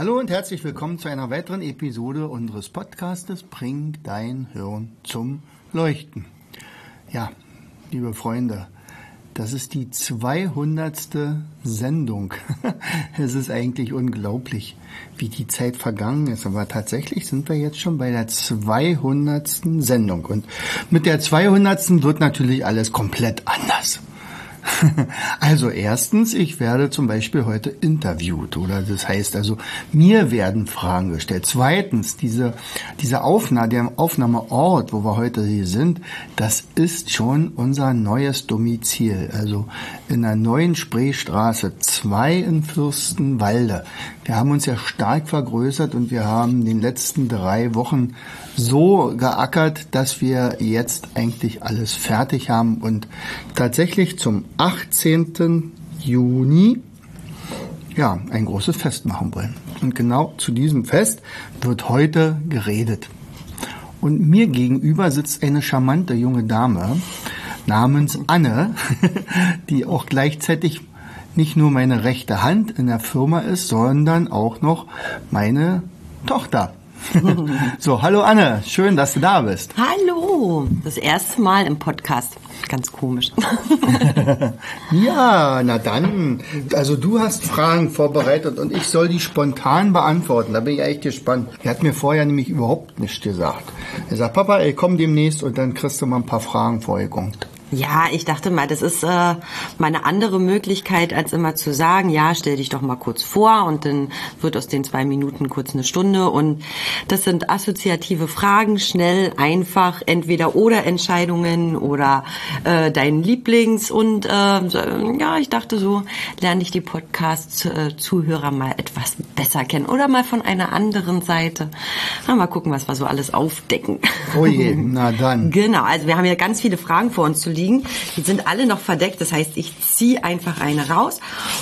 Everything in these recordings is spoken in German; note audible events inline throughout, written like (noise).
Hallo und herzlich willkommen zu einer weiteren Episode unseres Podcastes Bring dein Hirn zum Leuchten. Ja, liebe Freunde, das ist die 200. Sendung. (laughs) es ist eigentlich unglaublich, wie die Zeit vergangen ist. Aber tatsächlich sind wir jetzt schon bei der 200. Sendung. Und mit der 200. wird natürlich alles komplett anders. (laughs) Also erstens, ich werde zum Beispiel heute interviewt oder das heißt also, mir werden Fragen gestellt. Zweitens, diese, diese Aufnahme, der Aufnahmeort, wo wir heute hier sind, das ist schon unser neues Domizil. Also in der neuen Spreestraße 2 in Fürstenwalde. Wir haben uns ja stark vergrößert und wir haben in den letzten drei Wochen so geackert, dass wir jetzt eigentlich alles fertig haben und tatsächlich zum 18. Juni ja, ein großes Fest machen wollen. Und genau zu diesem Fest wird heute geredet. Und mir gegenüber sitzt eine charmante junge Dame namens Anne, (laughs) die auch gleichzeitig nicht nur meine rechte Hand in der Firma ist, sondern auch noch meine Tochter. (laughs) so, hallo Anne, schön, dass du da bist. Hallo, das erste Mal im Podcast. Ganz komisch. (laughs) ja, na dann. Also du hast Fragen vorbereitet und ich soll die spontan beantworten. Da bin ich echt gespannt. Er hat mir vorher nämlich überhaupt nichts gesagt. Er sagt, Papa, ey, komm demnächst und dann kriegst du mal ein paar Fragen vorgegungt. Ja, ich dachte mal, das ist äh, mal eine andere Möglichkeit, als immer zu sagen, ja, stell dich doch mal kurz vor und dann wird aus den zwei Minuten kurz eine Stunde. Und das sind assoziative Fragen, schnell, einfach, entweder oder Entscheidungen oder äh, dein Lieblings. Und äh, ja, ich dachte so, lerne ich die Podcast-Zuhörer mal etwas besser kennen oder mal von einer anderen Seite. Na, mal gucken, was wir so alles aufdecken. Oh je, na dann. (laughs) Genau, also wir haben ja ganz viele Fragen vor uns zu liegen liegen. Die sind alle noch verdeckt. Das heißt, ich ziehe einfach eine raus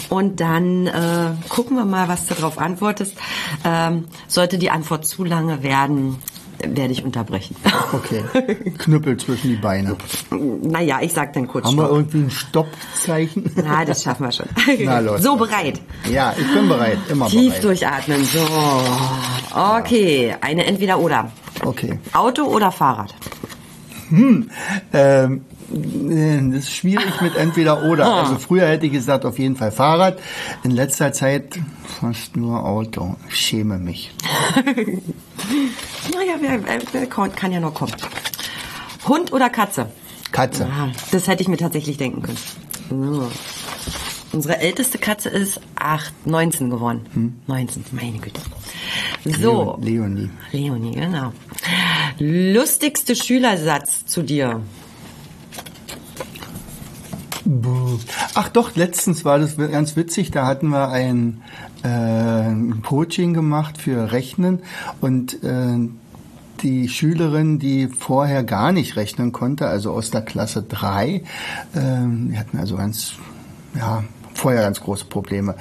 und dann äh, gucken wir mal, was du darauf antwortest. Ähm, sollte die Antwort zu lange werden, werde ich unterbrechen. (laughs) Okay. Knüppel zwischen die Beine. Naja, ich sag dann kurz Haben Stopp. wir irgendwie ein Stoppzeichen? (laughs) Na, das schaffen wir schon. (laughs) Na, los. So, bereit? Ja, ich bin bereit. Immer Tief bereit. durchatmen. So. Okay, eine Entweder-Oder. Okay. Auto oder Fahrrad? Hm, ähm, das ist schwierig mit entweder oder. Ah. Also früher hätte ich gesagt, auf jeden Fall Fahrrad. In letzter Zeit fast nur Auto. Ich schäme mich. (laughs) naja, wer, wer kann ja noch kommen. Hund oder Katze? Katze. Ja, das hätte ich mir tatsächlich denken können. So. Unsere älteste Katze ist 8, 19 geworden. Hm? 19, meine Güte. So. Leonie. Leonie, genau. Lustigste Schülersatz zu dir? Ach doch, letztens war das ganz witzig. Da hatten wir ein, äh, ein Coaching gemacht für Rechnen und äh, die Schülerin, die vorher gar nicht rechnen konnte, also aus der Klasse 3, äh, die hatten also ganz, ja, vorher ganz große Probleme.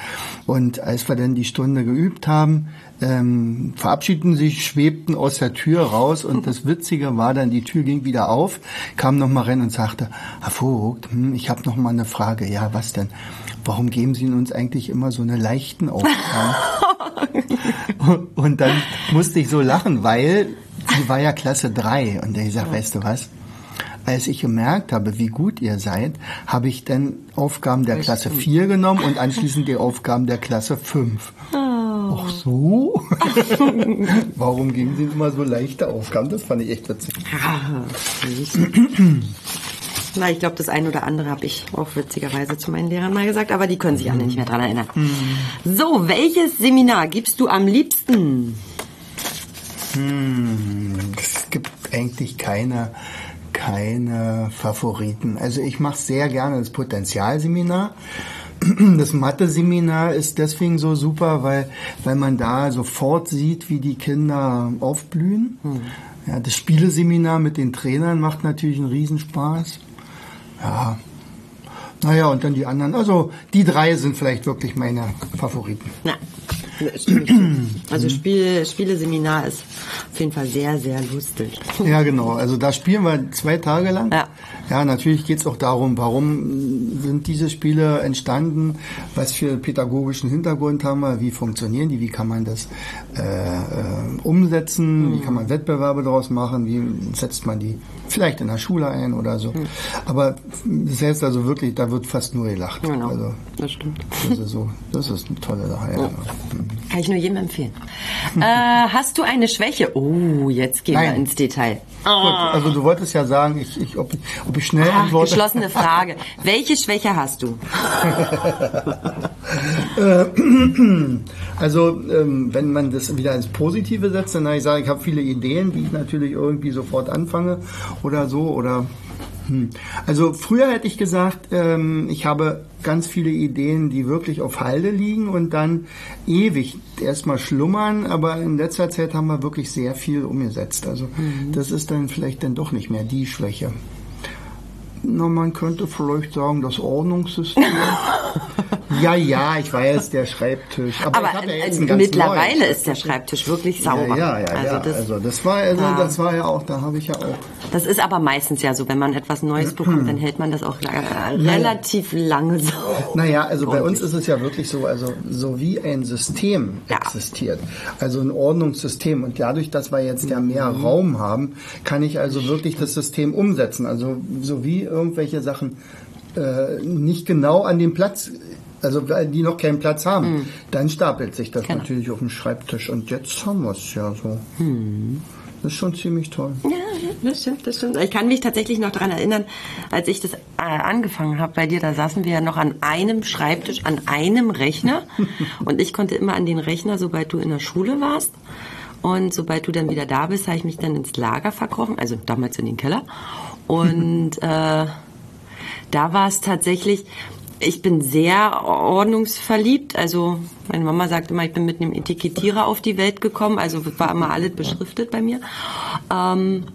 Und als wir dann die Stunde geübt haben, ähm, verabschiedeten sich, schwebten aus der Tür raus und das Witzige war dann, die Tür ging wieder auf, kam nochmal rein und sagte, Herr Vogt, hm, ich habe nochmal eine Frage. Ja, was denn? Warum geben Sie uns eigentlich immer so eine leichten Aufgaben? (laughs) und dann musste ich so lachen, weil sie war ja Klasse 3 und ich sag, weißt du was? als ich gemerkt habe, wie gut ihr seid, habe ich dann Aufgaben der Klasse 4 genommen und anschließend die Aufgaben der Klasse 5. Ach so? (laughs) Warum geben Sie immer so leichte Aufgaben? Das fand ich echt witzig. Na, ich glaube, das eine oder andere habe ich auch witzigerweise zu meinen Lehrern mal gesagt, aber die können sich alle nicht mehr dran erinnern. Mhm. So, welches Seminar gibst du am liebsten? Hm, es gibt eigentlich keine, keine Favoriten. Also ich mache sehr gerne das Potenzialseminar. (clears throat) Das Mathe-Seminar ist deswegen so super, weil, weil man da sofort sieht, wie die Kinder aufblühen. Hm. Ja, das Spieleseminar mit den Trainern macht natürlich einen Riesenspaß. Ja, Naja, und dann die anderen. Also die drei sind vielleicht wirklich meine Favoriten. Zu. (clears throat) Also Spiel, Spieleseminar ist auf jeden Fall sehr, sehr lustig. Ja, genau. Also da spielen wir zwei Tage lang. Ja. Ja, natürlich geht es auch darum, warum sind diese Spiele entstanden, was für pädagogischen Hintergrund haben wir, wie funktionieren die, wie kann man das äh, äh, umsetzen, wie kann man Wettbewerbe daraus machen, wie setzt man die vielleicht in der Schule ein oder so. Aber das heißt also wirklich, da wird fast nur gelacht. Genau, Also das stimmt. das ist so, das ist eine tolle Sache. Ja. Kann ich nur jedem empfehlen. (laughs) äh, hast du eine Schwäche? Oh, jetzt gehen wir Nein. ins Detail. Gut, also du wolltest ja sagen, ich, ich, ob, ich, ob ich schnell Ah, antworte. geschlossene Frage. (laughs) Welche Schwäche hast du? (clears throat) Also ähm, wenn man das wieder ins Positive setzt, dann ich sagen, ich habe viele Ideen, die ich natürlich irgendwie sofort anfange oder so oder hm. also früher hätte ich gesagt, ähm, ich habe ganz viele Ideen, die wirklich auf Halde liegen und dann ewig erstmal schlummern, aber in letzter Zeit haben wir wirklich sehr viel umgesetzt. Also das ist dann vielleicht dann doch nicht mehr die Schwäche. Na, man könnte vielleicht sagen, das Ordnungssystem. (laughs) ja, ja, ich weiß, der Schreibtisch. Aber, Aber ja ganz mittlerweile neuen. ist der Schreibtisch wirklich sauber. Ja, ja, ja. also ja. das, also das war, also Ah. das war ja auch, da habe ich ja auch. das ist aber meistens ja so, wenn man etwas Neues bekommt, dann hält man das auch la- relativ lange sauber. Naja, also bei uns ist es ja wirklich so, also so wie ein System Ja. existiert, also ein Ordnungssystem und dadurch, dass wir jetzt ja mehr Mhm. Raum haben, kann ich also wirklich das System umsetzen. Also so wie irgendwelche Sachen äh, nicht genau an dem Platz, also die noch keinen Platz haben, dann stapelt sich das Mhm. Genau. natürlich auf dem Schreibtisch und jetzt haben wir es ja so. Mhm. Das ist schon ziemlich toll. Ja, ja, das stimmt, das stimmt. Ich kann mich tatsächlich noch daran erinnern, als ich das äh, angefangen habe bei dir, da saßen wir ja noch an einem Schreibtisch, an einem Rechner. (laughs) Und ich konnte immer an den Rechner, sobald du in der Schule warst. Und sobald du dann wieder da bist, habe ich mich dann ins Lager verkrochen, also damals in den Keller. Und äh, da war es tatsächlich, ich bin sehr ordnungsverliebt. Also meine Mama sagt immer, ich bin mit einem Etikettierer auf die Welt gekommen. Also war immer alles beschriftet bei mir. Ähm,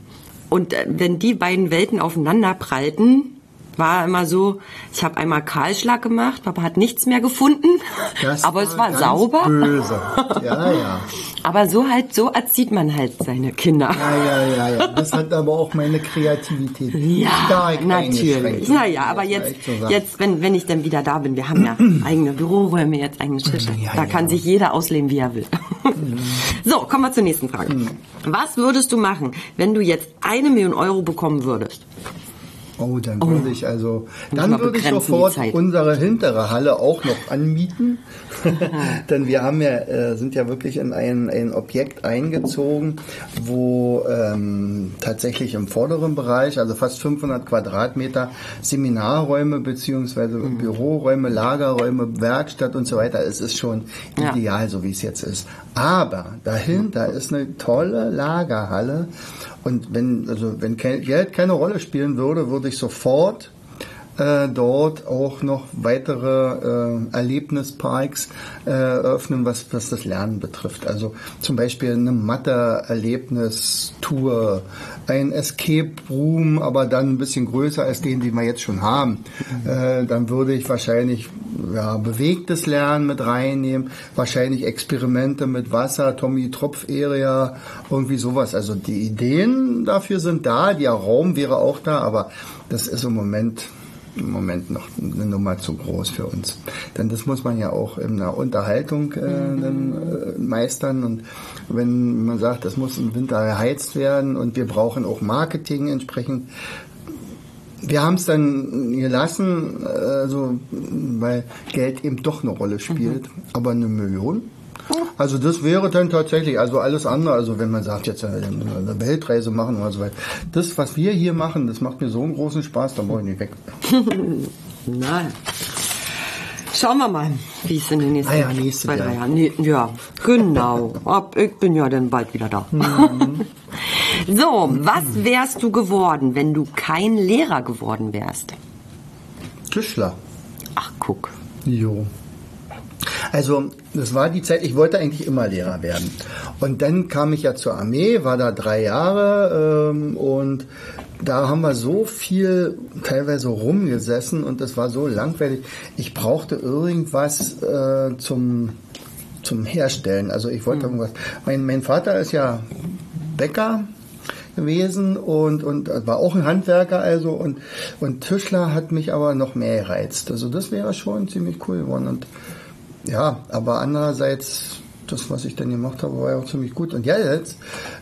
und äh, wenn die beiden Welten aufeinander prallten, war immer so, ich habe einmal Kahlschlag gemacht, Papa hat nichts mehr gefunden, Das aber es war ganz sauber. Böse. Ja, ja. (laughs) Aber so halt, so erzieht man halt seine Kinder. Ja, ja, ja, ja. Das hat aber auch meine Kreativität Ja, stark natürlich. eingeschränkt. Ja, ja, aber jetzt, jetzt, wenn, wenn ich dann wieder da bin, wir haben ja (clears throat) eigene Büroräume, jetzt eigene Tische. Ja, da ja. kann sich jeder ausleben, wie er will. so, kommen wir zur nächsten Frage. Mhm. Was würdest du machen, wenn du jetzt eine Million Euro bekommen würdest? Oh, dann würde ich also, dann würde ich sofort unsere hintere Halle auch noch anmieten. (laughs) (laughs) Denn wir haben ja, äh, sind ja wirklich in ein, ein Objekt eingezogen, wo ähm, tatsächlich im vorderen Bereich, also fast 500 Quadratmeter Seminarräume beziehungsweise Mhm. Büroräume, Lagerräume, Werkstatt und so weiter. Es ist schon Ja. ideal, so wie es jetzt ist. Aber dahinter ist eine tolle Lagerhalle und wenn, also wenn Geld keine Rolle spielen würde, würde ich sofort äh, dort auch noch weitere äh, Erlebnisparks äh, öffnen, was, was das Lernen betrifft. Also zum Beispiel eine Mathe-Erlebnistour, ein Escape Room, aber dann ein bisschen größer als den, den wir jetzt schon haben. Äh, dann würde ich wahrscheinlich ja, bewegtes Lernen mit reinnehmen, wahrscheinlich Experimente mit Wasser, Tommy Tropf Area, irgendwie sowas. Also die Ideen dafür sind da, der Raum wäre auch da, aber das ist im Moment im Moment noch eine Nummer zu groß für uns. Denn das muss man ja auch in der Unterhaltung äh, dann, äh, meistern. Und wenn man sagt, das muss im Winter geheizt werden und wir brauchen auch Marketing entsprechend, wir haben es dann gelassen, also, weil Geld eben doch eine Rolle spielt. Aber eine Million? Also das wäre dann tatsächlich, also alles andere, also wenn man sagt, jetzt äh, eine Weltreise machen oder so weiter. Das, was wir hier machen, das macht mir so einen großen Spaß, da brauche ich nicht weg. (laughs) Nein. Schauen wir mal, wie es in den nächsten Ah ja, nächstes zwei, drei Jahr. Jahren. Nee, ja, genau. Ab, ich bin ja dann bald wieder da. (laughs) so, was wärst du geworden, wenn du kein Lehrer geworden wärst? Tischler. Ach, guck. Jo. Also, das war die Zeit, ich wollte eigentlich immer Lehrer werden. Und dann kam ich ja zur Armee, war da drei Jahre ähm, und da haben wir so viel teilweise rumgesessen und das war so langweilig. Ich brauchte irgendwas äh, zum, zum Herstellen. Also ich wollte Mhm. irgendwas. Mein, mein Vater ist ja Bäcker gewesen und, und war auch ein Handwerker also und, und Tischler hat mich aber noch mehr gereizt. Also das wäre schon ziemlich cool geworden und ja, aber andererseits das, was ich dann gemacht habe, war ja auch ziemlich gut. Und ja, jetzt,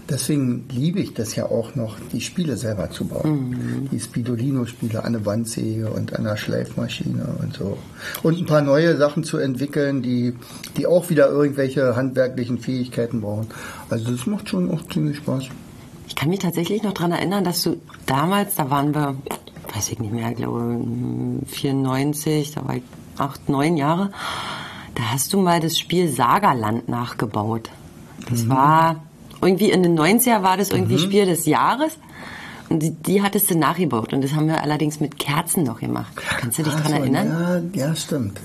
deswegen liebe ich das ja auch noch, die Spiele selber zu bauen. Die Spidolino-Spiele an der Wandsäge und an der Schleifmaschine und so. Und ein paar neue Sachen zu entwickeln, die, die auch wieder irgendwelche handwerklichen Fähigkeiten brauchen. Also das macht schon auch ziemlich Spaß. Ich kann mich tatsächlich noch dran erinnern, dass du damals, da waren wir, weiß ich nicht mehr, ich glaube 94, da war ich acht, neun Jahre, da hast du mal das Spiel Sagerland nachgebaut. Das war irgendwie in den 90er war das irgendwie Spiel des Jahres. Und die, die hattest du nachgebaut. Und das haben wir allerdings mit Kerzen noch gemacht. Kannst du dich Ach dran so, erinnern? Ja, ja, stimmt.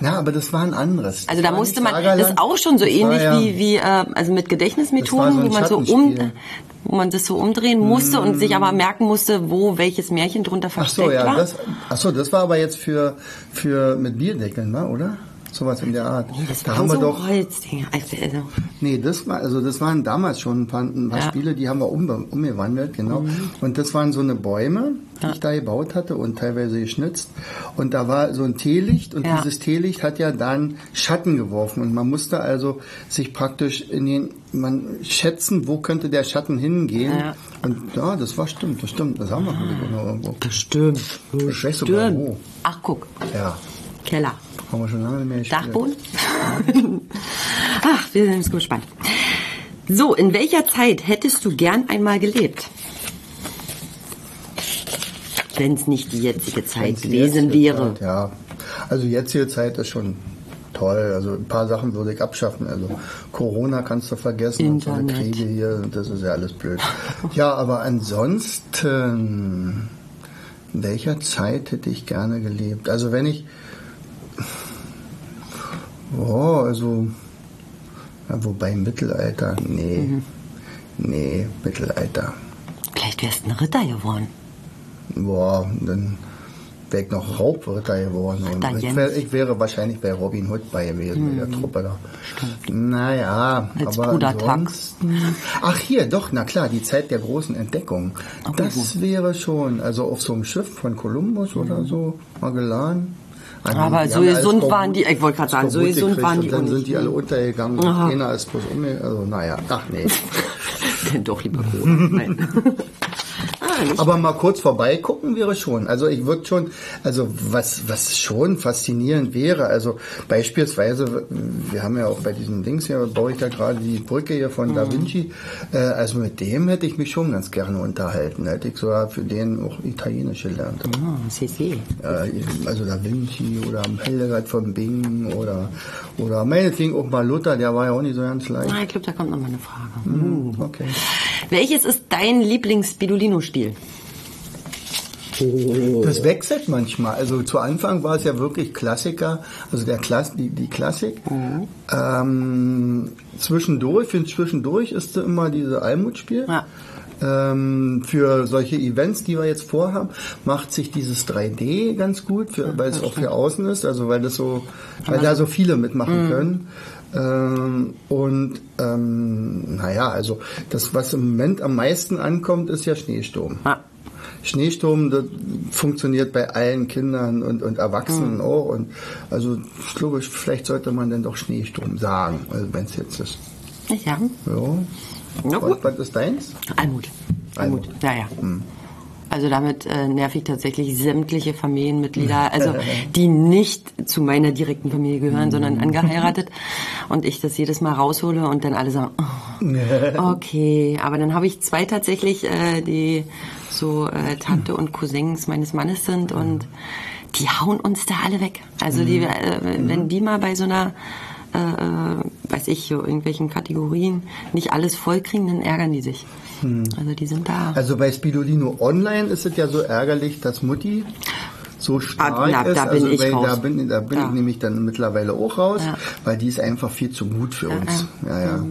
Na, aber das war ein anderes. Also Das da war musste man, Sagerland, das ist auch schon so das ähnlich ja- wie, wie äh, also mit Gedächtnismethoden, so wo man so um, wo man das so umdrehen musste und sich aber merken musste, wo welches Märchen drunter Ach versteckt so, ja, war. das, ach so, das war aber jetzt für, für mit Bierdeckeln, ne, oder? Sowas in der Art. Nee, das da waren haben wir so doch, Holzdinger. Also, nee, das war, also das waren damals schon ein paar, ein paar Ja. Mhm. Spiele, die haben wir um, umgewandelt, genau. Und das waren so eine Bäume, die ich da gebaut hatte und teilweise geschnitzt. Und da war so ein Teelicht und Ja. dieses Teelicht hat ja dann Schatten geworfen und man musste also sich praktisch in den, man schätzen, wo könnte der Schatten hingehen. Ja. Und ja, das war stimmt, das stimmt, das haben wir noch irgendwo. bestimmt. Ich weiß sogar wo. Ach, guck. Ja. Keller. Haben wir schon lange nicht mehr gespielt. Dachboden? (laughs) Ach, wir sind gespannt. So, in welcher Zeit hättest du gern einmal gelebt? Wenn es nicht die jetzige Zeit Wenn's gewesen jetzige wäre. Zeit, ja. Also jetzige Zeit ist schon toll. Also ein paar Sachen würde ich abschaffen. Also Corona kannst du vergessen und so eine Internet. Kriege hier, das ist ja alles blöd. ja, aber ansonsten, in welcher Zeit hätte ich gerne gelebt? Also wenn ich, oh, also, ja, wobei Mittelalter, nee, Mhm. nee, Mittelalter. Vielleicht wärst du ein Ritter geworden. Boah, dann wäre ich noch Raubritter geworden. Ritter ich, wär, ich wäre wahrscheinlich bei Robin Hood bei gewesen, mit der Truppe da. Naja, Als aber Bruder ansonsten... Ach hier, doch, na klar, die Zeit der großen Entdeckung. Das wäre schon, also auf so einem Schiff von Kolumbus oder so, Magellan. Aber die so gesund waren die- ich wollte gerade sagen, so gesund waren die und Dann sind die alle untergegangen. Aha. Einer ist bloß um, also naja, ach nee. Denn doch lieber Corona. Nein. (laughs) ah, nicht. Aber mal kurz vorbeigucken wäre schon. Also ich würde schon, also was, was schon faszinierend wäre, also beispielsweise, wir haben ja auch bei diesen Dings hier, baue ich da gerade die Brücke hier von Mhm. Da Vinci, äh, also mit dem hätte ich mich schon ganz gerne unterhalten. Hätte ich sogar für den auch Italienisch gelernt. Ah, sie. Äh, also Da Vinci oder Hildegard von Bingen oder, oder meinetwegen auch mal Luther, der war ja auch nicht so ganz leicht. Ah, ich glaube, da kommt noch mal eine Frage. Hm, Okay. Welches ist dein Lieblings-Spidolino-Spiel? Das wechselt manchmal. Also zu Anfang war es ja wirklich Klassiker, also der Klass, die, die Klassik. Ähm, zwischendurch, finde zwischendurch ist immer diese Almutspiel. Ja. Ähm, für solche Events, die wir jetzt vorhaben, macht sich dieses 3D ganz gut, für, weil es auch für außen ist, also weil das so, weil da so viele mitmachen können. Ähm, und ähm, naja, also das, was im Moment am meisten ankommt, ist ja Schneesturm. Ah. Schneesturm, das funktioniert bei allen Kindern und, und Erwachsenen auch. Und also ich glaube, vielleicht sollte man dann doch Schneesturm sagen, also wenn es jetzt ist. Ja. Ja. Na Was, gut. was ist deins? Almut. Almut. Almut. Ja, ja. Also damit äh, nerv ich tatsächlich sämtliche Familienmitglieder, also (laughs) die nicht zu meiner direkten Familie gehören, sondern angeheiratet. Und ich das jedes Mal raushole und dann alle sagen, (laughs) oh, okay. Aber dann habe ich zwei tatsächlich, äh, die so äh, Tante und Cousins meines Mannes sind und die hauen uns da alle weg. Also die, äh, wenn die mal bei so einer äh, äh, weiß ich, so irgendwelchen Kategorien nicht alles vollkriegen, dann ärgern die sich. Also die sind da. Also bei Spidolino Online ist es ja so ärgerlich, dass Mutti so stark Ah, na, ist. da bin also, ich raus. da bin, da bin Ja. ich nämlich dann mittlerweile auch raus, Ja. weil die ist einfach viel zu gut für uns. Ja, ja.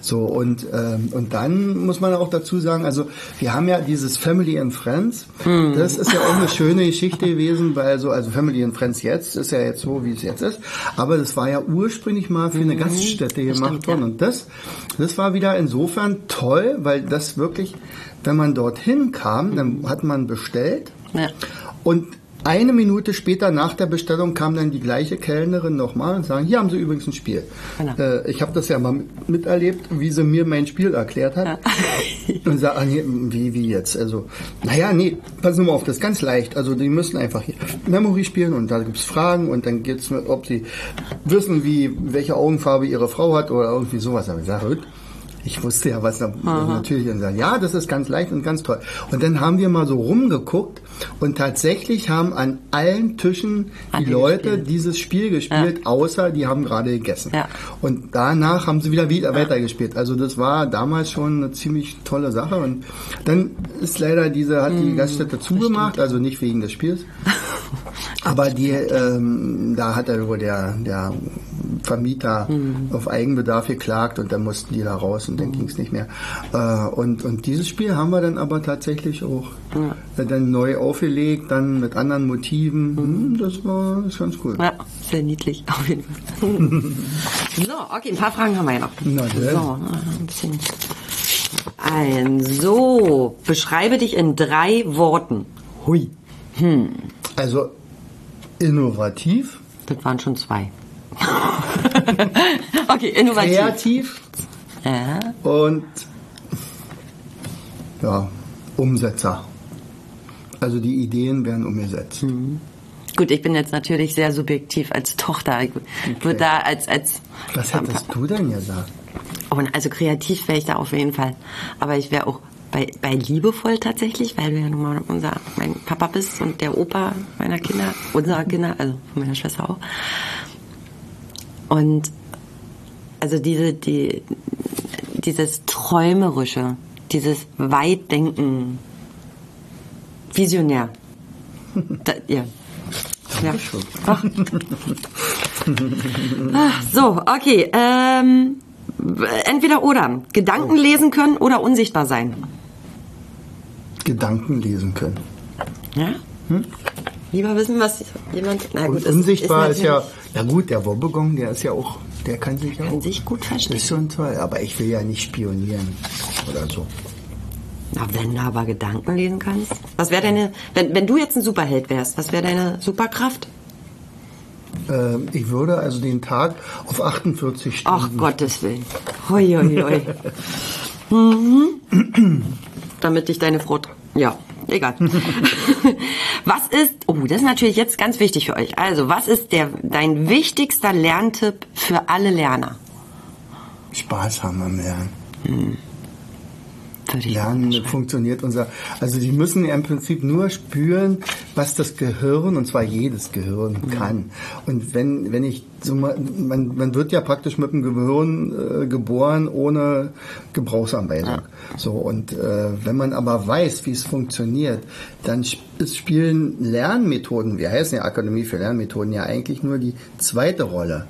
So und ähm, und dann muss man auch dazu sagen, also wir haben ja dieses Family and Friends. Hm. Das ist ja auch eine schöne Geschichte gewesen, weil so also Family and Friends jetzt ist ja jetzt so, wie es jetzt ist. Aber das war ja ursprünglich mal für eine Gaststätte gemacht worden und das das war wieder insofern toll, weil das wirklich, wenn man dorthin kam, dann hat man bestellt. Ja. Und eine Minute später nach der Bestellung kam dann die gleiche Kellnerin nochmal und sagen, hier haben Sie übrigens ein Spiel. Genau. Äh, ich habe das ja mal mit- miterlebt, wie sie mir mein Spiel erklärt hat. (laughs) Und sagt, ah, nee, wie, wie jetzt? Also, naja, nee, passen Sie mal auf, das ist ganz leicht. Also die müssen einfach hier Memory spielen und da gibt's Fragen und dann geht's, ob sie wissen, wie welche Augenfarbe ihre Frau hat oder irgendwie sowas. Aber ich sage, ich wusste ja, was da natürlich dann sagen, ja, das ist ganz leicht und ganz toll. Und dann haben wir mal so rumgeguckt und tatsächlich haben an allen Tischen Haben die Leute gespielt. dieses Spiel gespielt, außer die haben gerade gegessen. Ja. Und danach haben sie wieder, wieder weitergespielt. Also das war damals schon eine ziemlich tolle Sache. Und dann ist leider diese, hat Hm, die Gaststätte zugemacht, also nicht wegen des Spiels. (laughs) Aber die, ähm, da hat er wohl der, der Vermieter Hm. auf Eigenbedarf geklagt und dann mussten die da raus und dann ging es nicht mehr. Äh, und, und dieses Spiel haben wir dann aber tatsächlich auch äh, dann neu aufgelegt, dann mit anderen Motiven. Hm, das war das ist ganz cool. Ja, sehr niedlich, (laughs) auf jeden Fall. (laughs) so, okay, ein paar Fragen haben wir ja noch. Na so, ein bisschen. Ein, so, beschreibe dich in drei Worten. Hui. Also innovativ, Das waren schon zwei. (laughs) okay, innovativ. kreativ Ja. und ja, Umsetzer. Also die Ideen werden umgesetzt. Gut, ich bin jetzt natürlich sehr subjektiv als Tochter. Ich würde da als, als Was hättest du denn gesagt? Oh, also kreativ wäre ich da auf jeden Fall. Aber ich wäre auch bei, bei liebevoll tatsächlich, weil du ja nun mal unser, mein Papa bist und der Opa meiner Kinder, unserer Kinder, also von meiner Schwester auch. Und also diese, die, dieses Träumerische, dieses Weitdenken, visionär. Da, ja. Ja. Ach. Ah, so, okay. Ähm, entweder oder. Gedanken lesen können oder unsichtbar sein. Gedanken lesen können. Ja? Lieber wissen, was jemand. Na gut, es unsichtbar ist, ja, natürlich- na gut, der Wobbegong, der ist ja auch, der kann sich ja Kann auch. sich gut verstehen. ist schon toll, aber ich will ja nicht spionieren oder so. Na, wenn du aber Gedanken lesen kannst. Was wäre deine. Wenn, wenn du jetzt ein Superheld wärst, was wäre deine Superkraft? Ähm, ich würde also den Tag auf 48 Stunden. Ach, Gottes Willen. Hoi, hoi, hoi. (laughs) mhm. Damit dich deine Frau. Ja, egal. (laughs) was ist. Oh, das ist natürlich jetzt ganz wichtig für euch. Also, was ist der, dein wichtigster Lerntipp für alle Lerner? Spaß haben am Lernen. Würde ich Lernen sagen. funktioniert unser, also die müssen ja im Prinzip nur spüren, was das Gehirn, und zwar jedes Gehirn kann. Und wenn, wenn ich so man, man wird ja praktisch mit dem Gehirn äh, geboren ohne Gebrauchsanweisung. So, und äh, wenn man aber weiß, wie es funktioniert, dann es spielen Lernmethoden, wir heißen ja Akademie für Lernmethoden, ja eigentlich nur die zweite Rolle.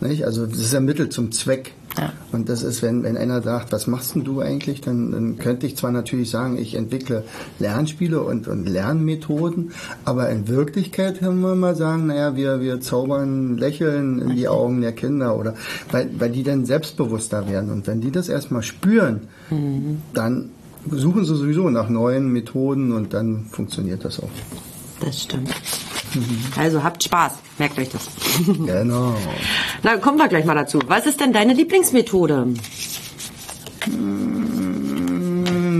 Nicht? Also das ist ja Mittel zum Zweck. Ja. Und das ist, wenn, wenn einer sagt, was machst denn du eigentlich, dann, dann könnte ich zwar natürlich sagen, ich entwickle Lernspiele und, und Lernmethoden, aber in Wirklichkeit können wir mal sagen, naja, wir, wir zaubern Lächeln in die Augen der Kinder oder weil, weil die dann selbstbewusster werden. Und wenn die das erstmal spüren, dann suchen sie sowieso nach neuen Methoden und dann funktioniert das auch. Das stimmt. Also habt Spaß, merkt euch das. (laughs) Genau. Na, kommen wir gleich mal dazu. Was ist denn deine Lieblingsmethode?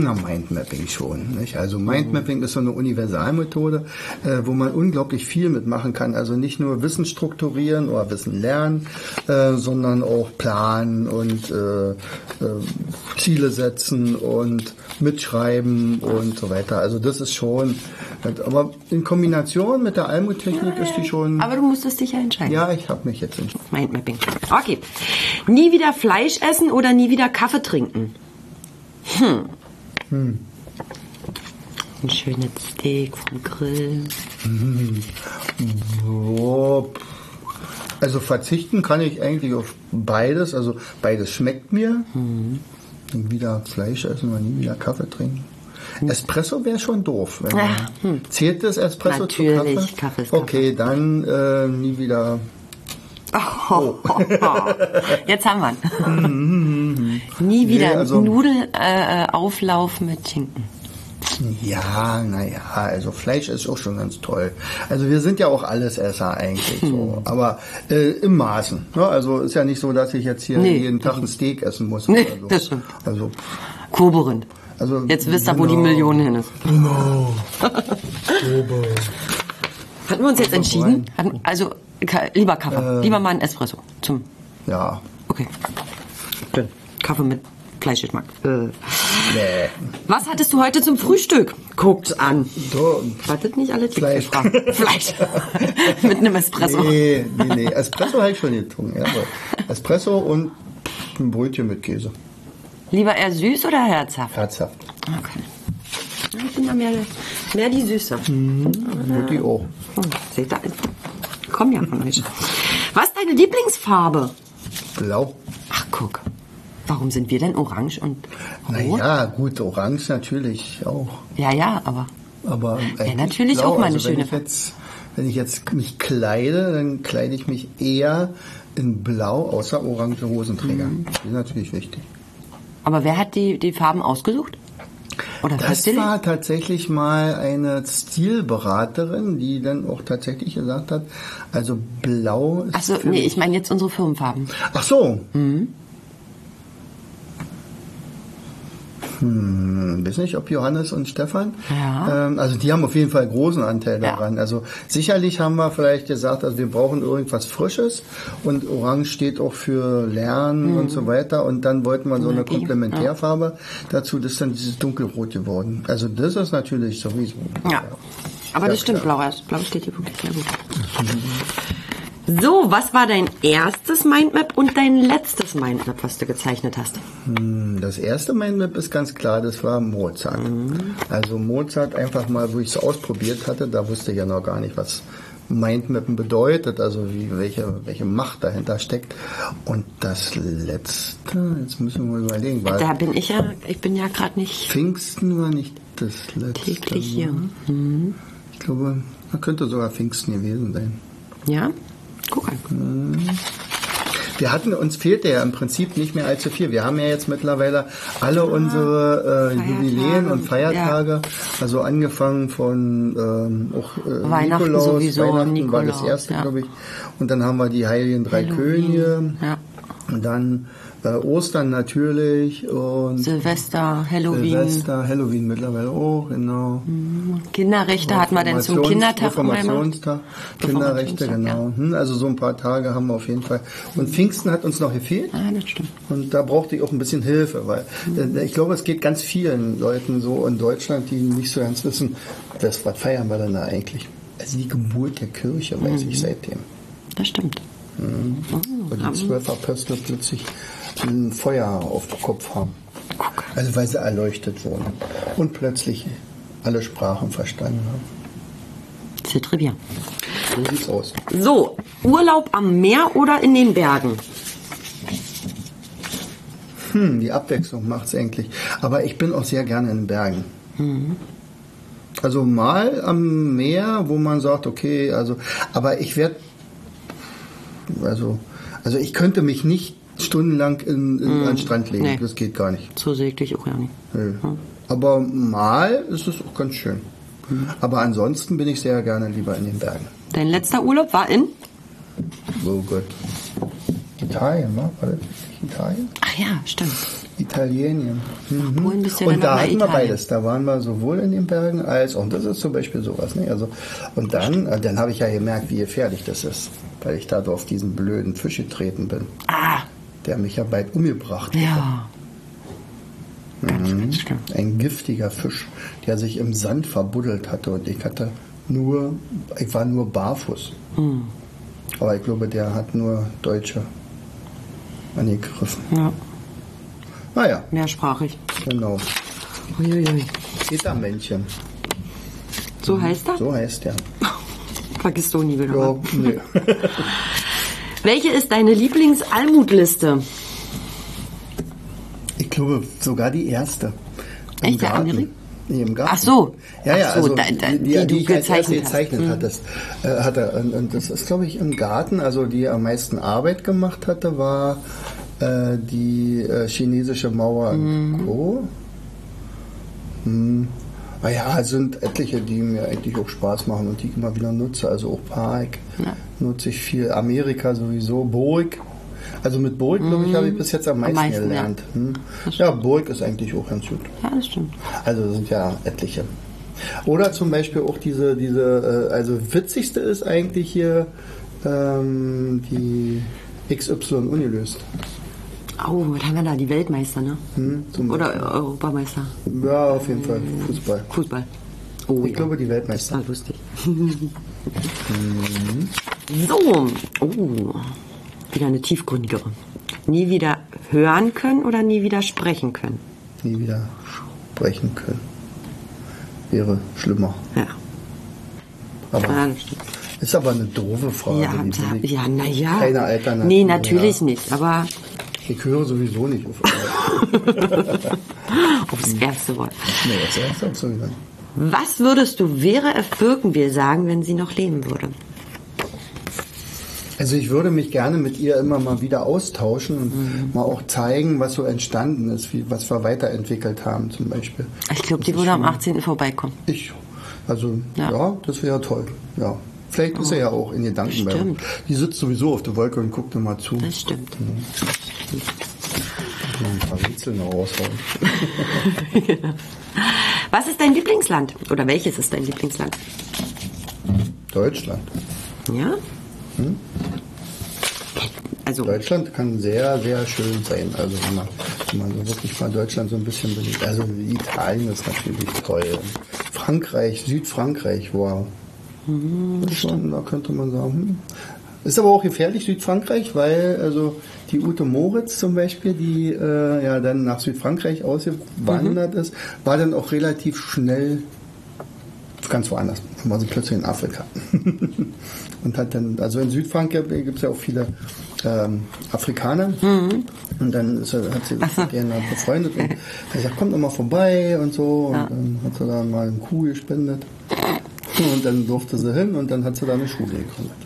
Na, Mindmapping schon. Nicht? Also Mindmapping ist so eine Universalmethode, äh, wo man unglaublich viel mitmachen kann. Also nicht nur Wissen strukturieren oder Wissen lernen, äh, sondern auch planen und äh, äh, Ziele setzen und mitschreiben und so weiter. Also das ist schon, aber in Kombination mit der Almut-Technik ist die schon, Aber du musstest dich ja entscheiden. ja, ich habe mich jetzt entschieden. Mindmapping. Okay. Nie wieder Fleisch essen oder nie wieder Kaffee trinken? Ein schönes Steak vom Grill. So, Also verzichten kann ich eigentlich auf beides. Also beides schmeckt mir. Nie wieder Fleisch essen oder nie wieder Kaffee trinken. Espresso wäre schon doof. Wenn Ja, man- Zählt das Espresso Natürlich, zu Kaffee? Kaffee. Okay, dann äh, nie wieder. Oh, (laughs) Jetzt haben wir ihn. (laughs) Nie wieder Nee, also- Nudelauflauf mit Schinken. Ja, naja, also Fleisch ist auch schon ganz toll. Also wir sind ja auch Allesesser eigentlich so, aber äh, im Maßen. Ne? Also ist ja nicht so, dass ich jetzt hier Nee, jeden Tag ein Steak essen muss. Nee, oder so. das stimmt. Also, Koberend. also Jetzt wisst ihr, wo die genau. Million hin ist. Genau. (laughs) Hatten wir uns jetzt entschieden? Hatten, also lieber Kaffee, Äh. lieber mal ein Espresso. Zum Ja, okay. Schön. Kaffee mit Fleischgeschmack. Äh. nee. Was hattest du heute zum Frühstück? Guckt's an. Wartet nicht alle Fleisch. (laughs) Fleisch. (laughs) mit einem Espresso. nee, nee, nee. Espresso habe ich schon getrunken. Ja, Espresso und ein Brötchen mit Käse. Lieber eher süß oder herzhaft? Herzhaft. Okay. Ja, Ich bin da mehr, mehr die Süße. Mutti auch. Hm, seht ihr einfach. Komm ja von euch. Was ist deine Lieblingsfarbe? Blau. Ach, guck. Warum sind wir denn orange und rot? Naja, gut, orange natürlich auch. Ja, ja, aber Aber eigentlich natürlich blau. auch meine also wenn schöne ich jetzt, Wenn ich jetzt mich kleide, dann kleide ich mich eher in Blau, außer orange Hosenträger. Mhm. Das ist natürlich wichtig. Aber wer hat die, die Farben ausgesucht? Oder Das festgelegt? war tatsächlich mal eine Stilberaterin, die dann auch tatsächlich gesagt hat, also Blau ist Achso, nee, ich meine jetzt unsere Firmenfarben. Ach so. Mhm. Hm, weiß nicht, ob Johannes und Stefan. Ja. Ähm, also die haben auf jeden Fall großen Anteil Ja. daran. Also sicherlich haben wir vielleicht gesagt, also wir brauchen irgendwas Frisches und Orange steht auch für Lernen und so weiter. Und dann wollten wir so eine Mhm. Komplementärfarbe dazu, das ist dann dieses dunkelrot geworden. Also das ist natürlich sowieso. Ja. Aber Ja, das stimmt, klar. Laura. Blau steht hier wirklich sehr gut. So, was war dein erstes Mindmap und dein letztes Mindmap, was du gezeichnet hast? Hm, Das erste Mindmap ist ganz klar, das war Mozart. Also Mozart einfach mal, wo ich es ausprobiert hatte, da wusste ich ja noch gar nicht, was Mindmappen bedeutet, also wie, welche, welche Macht dahinter steckt. Und das letzte, jetzt müssen wir mal überlegen, war Da bin ich ja, ich bin ja gerade nicht Pfingsten war nicht das letzte. täglich hier. ne? Ich glaube, da könnte sogar Pfingsten gewesen sein. Ja? Guck an. Wir hatten, uns fehlte ja im Prinzip nicht mehr allzu viel. Wir haben ja jetzt mittlerweile alle unsere äh, Jubiläen und Feiertage, also angefangen von ähm, auch äh, Weihnachten Nikolaus, sowieso, Weihnachten war das Nikolaus, erste, ja. glaube ich. Und dann haben wir die Heiligen Drei Könige. Ja. Und dann äh, Ostern natürlich und Silvester, Halloween, Silvester, Halloween mittlerweile auch, genau. Kinderrechte hatten wir denn zum Kindertag? Reformationstag, Kinderrechte, genau. Hm, Also so ein paar Tage haben wir auf jeden Fall. Und Pfingsten hat uns noch gefehlt. Ah, das stimmt. Und da brauchte ich auch ein bisschen Hilfe, weil äh, ich glaube, es geht ganz vielen Leuten so in Deutschland, die nicht so ganz wissen, das, was feiern wir denn da eigentlich? Also die Geburt der Kirche, weiß Mhm. ich seitdem. Das stimmt. Weil die zwölf Apostel plötzlich ein Feuer auf dem Kopf haben. Also weil sie erleuchtet wurden. Und plötzlich alle Sprachen verstanden haben. C'est très bien. So sieht's aus. So, Urlaub am Meer oder in den Bergen? Hm, die Abwechslung macht's eigentlich. Aber ich bin auch sehr gerne in den Bergen. Also mal am Meer, wo man sagt, okay, also, aber ich werde, also, also ich könnte mich nicht stundenlang in, in, an den Strand legen. Nee. Das geht gar nicht. So sehe ich auch ja nicht. Nö. Aber mal ist es auch ganz schön. Aber ansonsten bin ich sehr gerne lieber in den Bergen. Dein letzter Urlaub war in? Oh Gott. Italien, ne? War das Italien? Ach ja, stimmt. Italien. Mhm. Und da hatten wir beides. Da waren wir sowohl in den Bergen als auch, und das ist zum Beispiel sowas. Ne? Also, und dann, äh, dann habe ich ja gemerkt, wie gefährlich das ist, weil ich da auf diesen blöden Fisch getreten bin, Ah, der mich ja bald umgebracht hat. ja. Ganz, Mhm. ganz schlimm. Ein giftiger Fisch, der sich im Sand verbuddelt hatte und ich hatte nur, ich war nur barfuß. Hm. Aber ich glaube, der hat nur Deutsche angegriffen. Ja, Naja, mehrsprachig. genau. Uiuiui. Gittermännchen. So heißt er? So heißt (laughs) der. Vergisst du nie wieder. Ja, nee. (laughs) Welche ist deine Lieblingsalmutliste? Ich glaube sogar die erste. Im Echt, der Garten. andere? Nee, im Garten. Ach so. Ja, ja, so, also da- da- die, die die, du ich als gezeichnet hast. gezeichnet Mhm. hattest, äh, hatte. Und, und das ist, glaube ich, im Garten, also die am meisten Arbeit gemacht hatte, war äh, die äh, chinesische Mauer in Co. Hm. Ah ja, es sind etliche, die mir eigentlich auch Spaß machen und die ich immer wieder nutze. Also auch Park nutze ich viel. Amerika sowieso. Burg. Also mit Burg, glaube ich, habe ich bis jetzt am meisten, Mhm. meisten, ja. gelernt. Hm. Ja, Burg ist eigentlich auch ganz gut. Ja, das stimmt. Also sind ja etliche. Oder zum Beispiel auch diese, diese, äh, also witzigste ist eigentlich hier ähm, die XY ungelöst. Oh, was haben wir da? Die Weltmeister, ne? Hm, Oder Europameister. Ja, auf jeden Fall Fußball. Fußball. Oh, Ich ja. glaube, die Das Weltmeister. war lustig. so, oh, wieder eine tiefgründigere. Nie wieder hören können oder nie wieder sprechen können? Nie wieder sprechen können. Wäre schlimmer. Ja, Aber ja das ist aber eine doofe Frage. Ja, da, ja, naja. Keine Alternative. Nee, natürlich ja. nicht, aber Ich höre sowieso nicht auf. (laughs) aufs erste Wort. nee, das so wieder. Was würdest du Vera F. Birkenbiel sagen, wenn sie noch leben würde? Also ich würde mich gerne mit ihr immer mal wieder austauschen und Mhm. mal auch zeigen, was so entstanden ist, wie, was wir weiterentwickelt haben zum Beispiel. Ich glaube, die würde am 18. vorbeikommen. Ich, also Ja. ja, das wäre toll. Ja. Vielleicht ist er ja auch in Gedanken bei uns. Die sitzt sowieso auf der Wolke und guckt immer zu. Das stimmt. Noch ein paar Rätsel noch raushauen. (laughs) Was ist dein Lieblingsland? Oder welches ist dein Lieblingsland? Deutschland. Ja? Hm? Also, Deutschland kann sehr, sehr schön sein. Also wenn man, wenn man so wirklich mal Deutschland so ein bisschen beliebt. Also Italien ist natürlich toll. Frankreich, Südfrankreich, wow. Schon, da könnte man sagen. Hm. Ist aber auch gefährlich, Südfrankreich, weil also die Ute Moritz zum Beispiel, die äh, ja dann nach Südfrankreich ausgewandert ist, war dann auch relativ schnell ganz woanders. Dann war sie plötzlich in Afrika. (laughs) und hat dann, also in Südfrankreich gibt es ja auch viele ähm, Afrikaner. Und dann ist hat sie sich so. gerne befreundet und hat gesagt, kommt doch mal vorbei und so. Und dann hat sie da mal eine Kuh gespendet. (laughs) Und dann durfte sie hin und dann hat sie da eine Schule gegründet.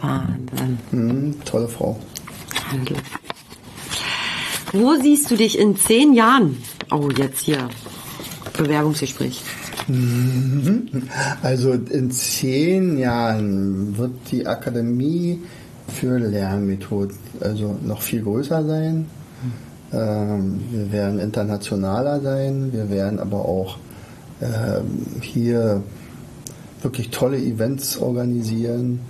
Wahnsinn. Mhm, tolle Frau. Handel. Wo siehst du dich in zehn Jahren? Oh, jetzt hier. Bewerbungsgespräch. Also in zehn Jahren wird die Akademie für Lernmethoden also noch viel größer sein. Ähm, wir werden internationaler sein. Wir werden aber auch ähm, hier wirklich tolle Events organisieren.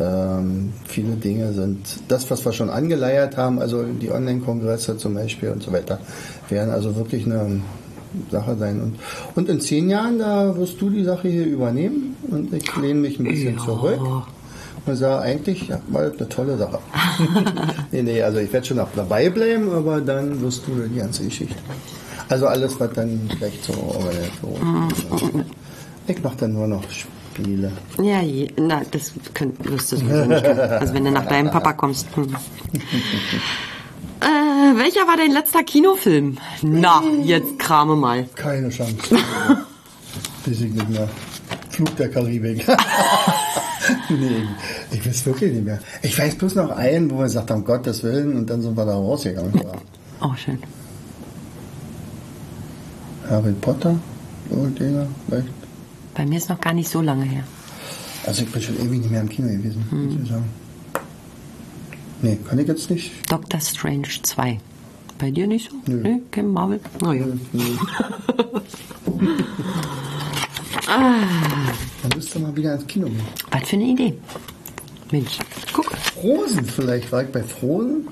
Ähm, viele Dinge sind das, was wir schon angeleiert haben, also die Online-Kongresse zum Beispiel und so weiter, werden also wirklich eine Sache sein. Und, und in zehn Jahren, da wirst du die Sache hier übernehmen und ich lehne mich ein bisschen Ja. zurück und sage eigentlich, ja, war das eine tolle Sache. (laughs) nee, nee, also ich werde schon auch dabei bleiben, aber dann wirst du die ganze Geschichte. Also alles, was dann vielleicht so Organisation. Ich mache dann nur noch Spiele. Ja, je, na, das könnt, wirst du nicht. Also wenn du nach deinem Papa kommst. Hm. Äh, welcher war dein letzter Kinofilm? Na, jetzt krame mal. Keine Chance. (laughs) Weiß ich nicht mehr. Flug der Karibik. (laughs) nee, ich weiß wirklich nicht mehr. Ich weiß bloß noch einen, wo wir gesagt haben, um Gottes Willen, und dann sind wir da rausgegangen. Ja. (laughs) Oh, schön. Harry Potter, Dinger, vielleicht. Bei mir ist noch gar nicht so lange her. Also ich bin schon ewig nicht mehr im Kino gewesen, muss ich sagen. Nee, kann ich jetzt nicht. Doctor Strange 2. Bei dir nicht so? Nö. Nee, kein Marvel? Na ja. (laughs) Dann müsste mal wieder ins Kino gehen. Was für eine Idee. Mensch, guck. Frozen vielleicht, war ich bei Frozen?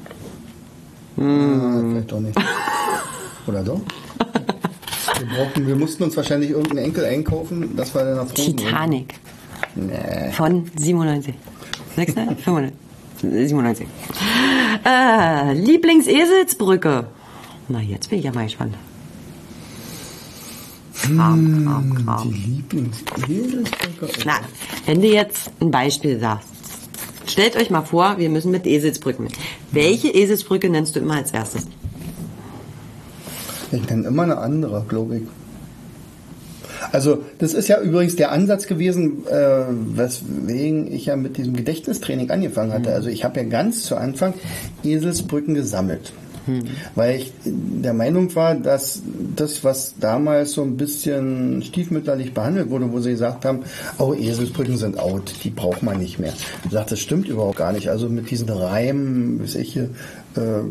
Ah, vielleicht doch nicht. (laughs) Oder doch? Wir, brauchten, wir mussten uns wahrscheinlich irgendeinen Enkel einkaufen, dass wir dann nach. Titanic. Nee. Von 97. 6, 95. 97. Äh, Lieblingseselsbrücke. Na, jetzt bin ich ja mal gespannt. Kram, Kram, Kram. Die Lieblings-Eselsbrücke. Na, wenn du jetzt ein Beispiel sagst. Stellt euch mal vor, wir müssen mit Eselsbrücken. Welche Eselsbrücke nennst du immer als erstes? Ich nenne immer eine andere, glaube ich. Also das ist ja übrigens der Ansatz gewesen, äh, weswegen ich ja mit diesem Gedächtnistraining angefangen hatte. Also ich habe ja ganz zu Anfang Eselsbrücken gesammelt. Weil ich der Meinung war, dass das, was damals so ein bisschen stiefmütterlich behandelt wurde, wo sie gesagt haben, oh, Eselsbrücken sind out, die braucht man nicht mehr. Ich sagte, das stimmt überhaupt gar nicht. Also mit diesen Reimen, weiß ich hier, äh,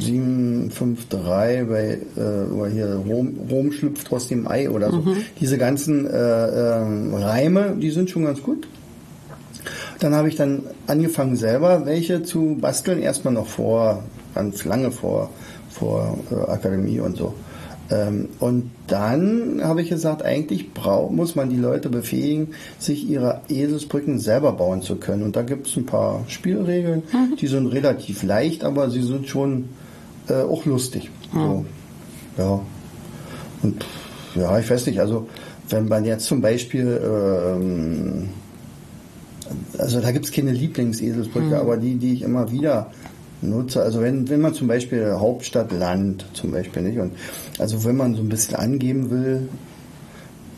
753 bei äh, hier Rom, Rom schlüpft aus dem Ei oder so. Diese ganzen äh, äh, Reime, die sind schon ganz gut. Dann habe ich dann angefangen selber welche zu basteln, erstmal noch vor, ganz lange vor, vor äh, Akademie und so. Ähm, und dann habe ich gesagt, eigentlich brauch, muss man die Leute befähigen, sich ihre Eselsbrücken selber bauen zu können. Und da gibt es ein paar Spielregeln, die sind relativ leicht, aber sie sind schon äh, auch lustig. So, ja. Und ja, ich weiß nicht, also wenn man jetzt zum Beispiel ähm, also da gibt es keine Lieblingseselsbrücke, aber die, die ich immer wieder nutze. Also wenn, wenn man zum Beispiel Hauptstadt, Land zum Beispiel nicht. Und also wenn man so ein bisschen angeben will,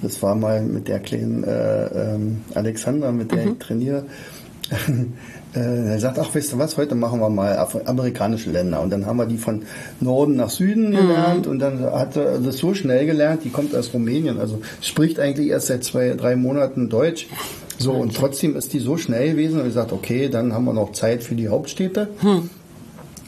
das war mal mit der kleinen äh, ähm, Alexandra, mit der ich trainiere. (laughs) äh, er sagt, ach, weißt du was, heute machen wir mal amerikanische Länder. Und dann haben wir die von Norden nach Süden gelernt und dann hat er das so schnell gelernt, die kommt aus Rumänien, also spricht eigentlich erst seit zwei, drei Monaten Deutsch. So, und trotzdem ist die so schnell gewesen und ich gesagt, okay, dann haben wir noch Zeit für die Hauptstädte.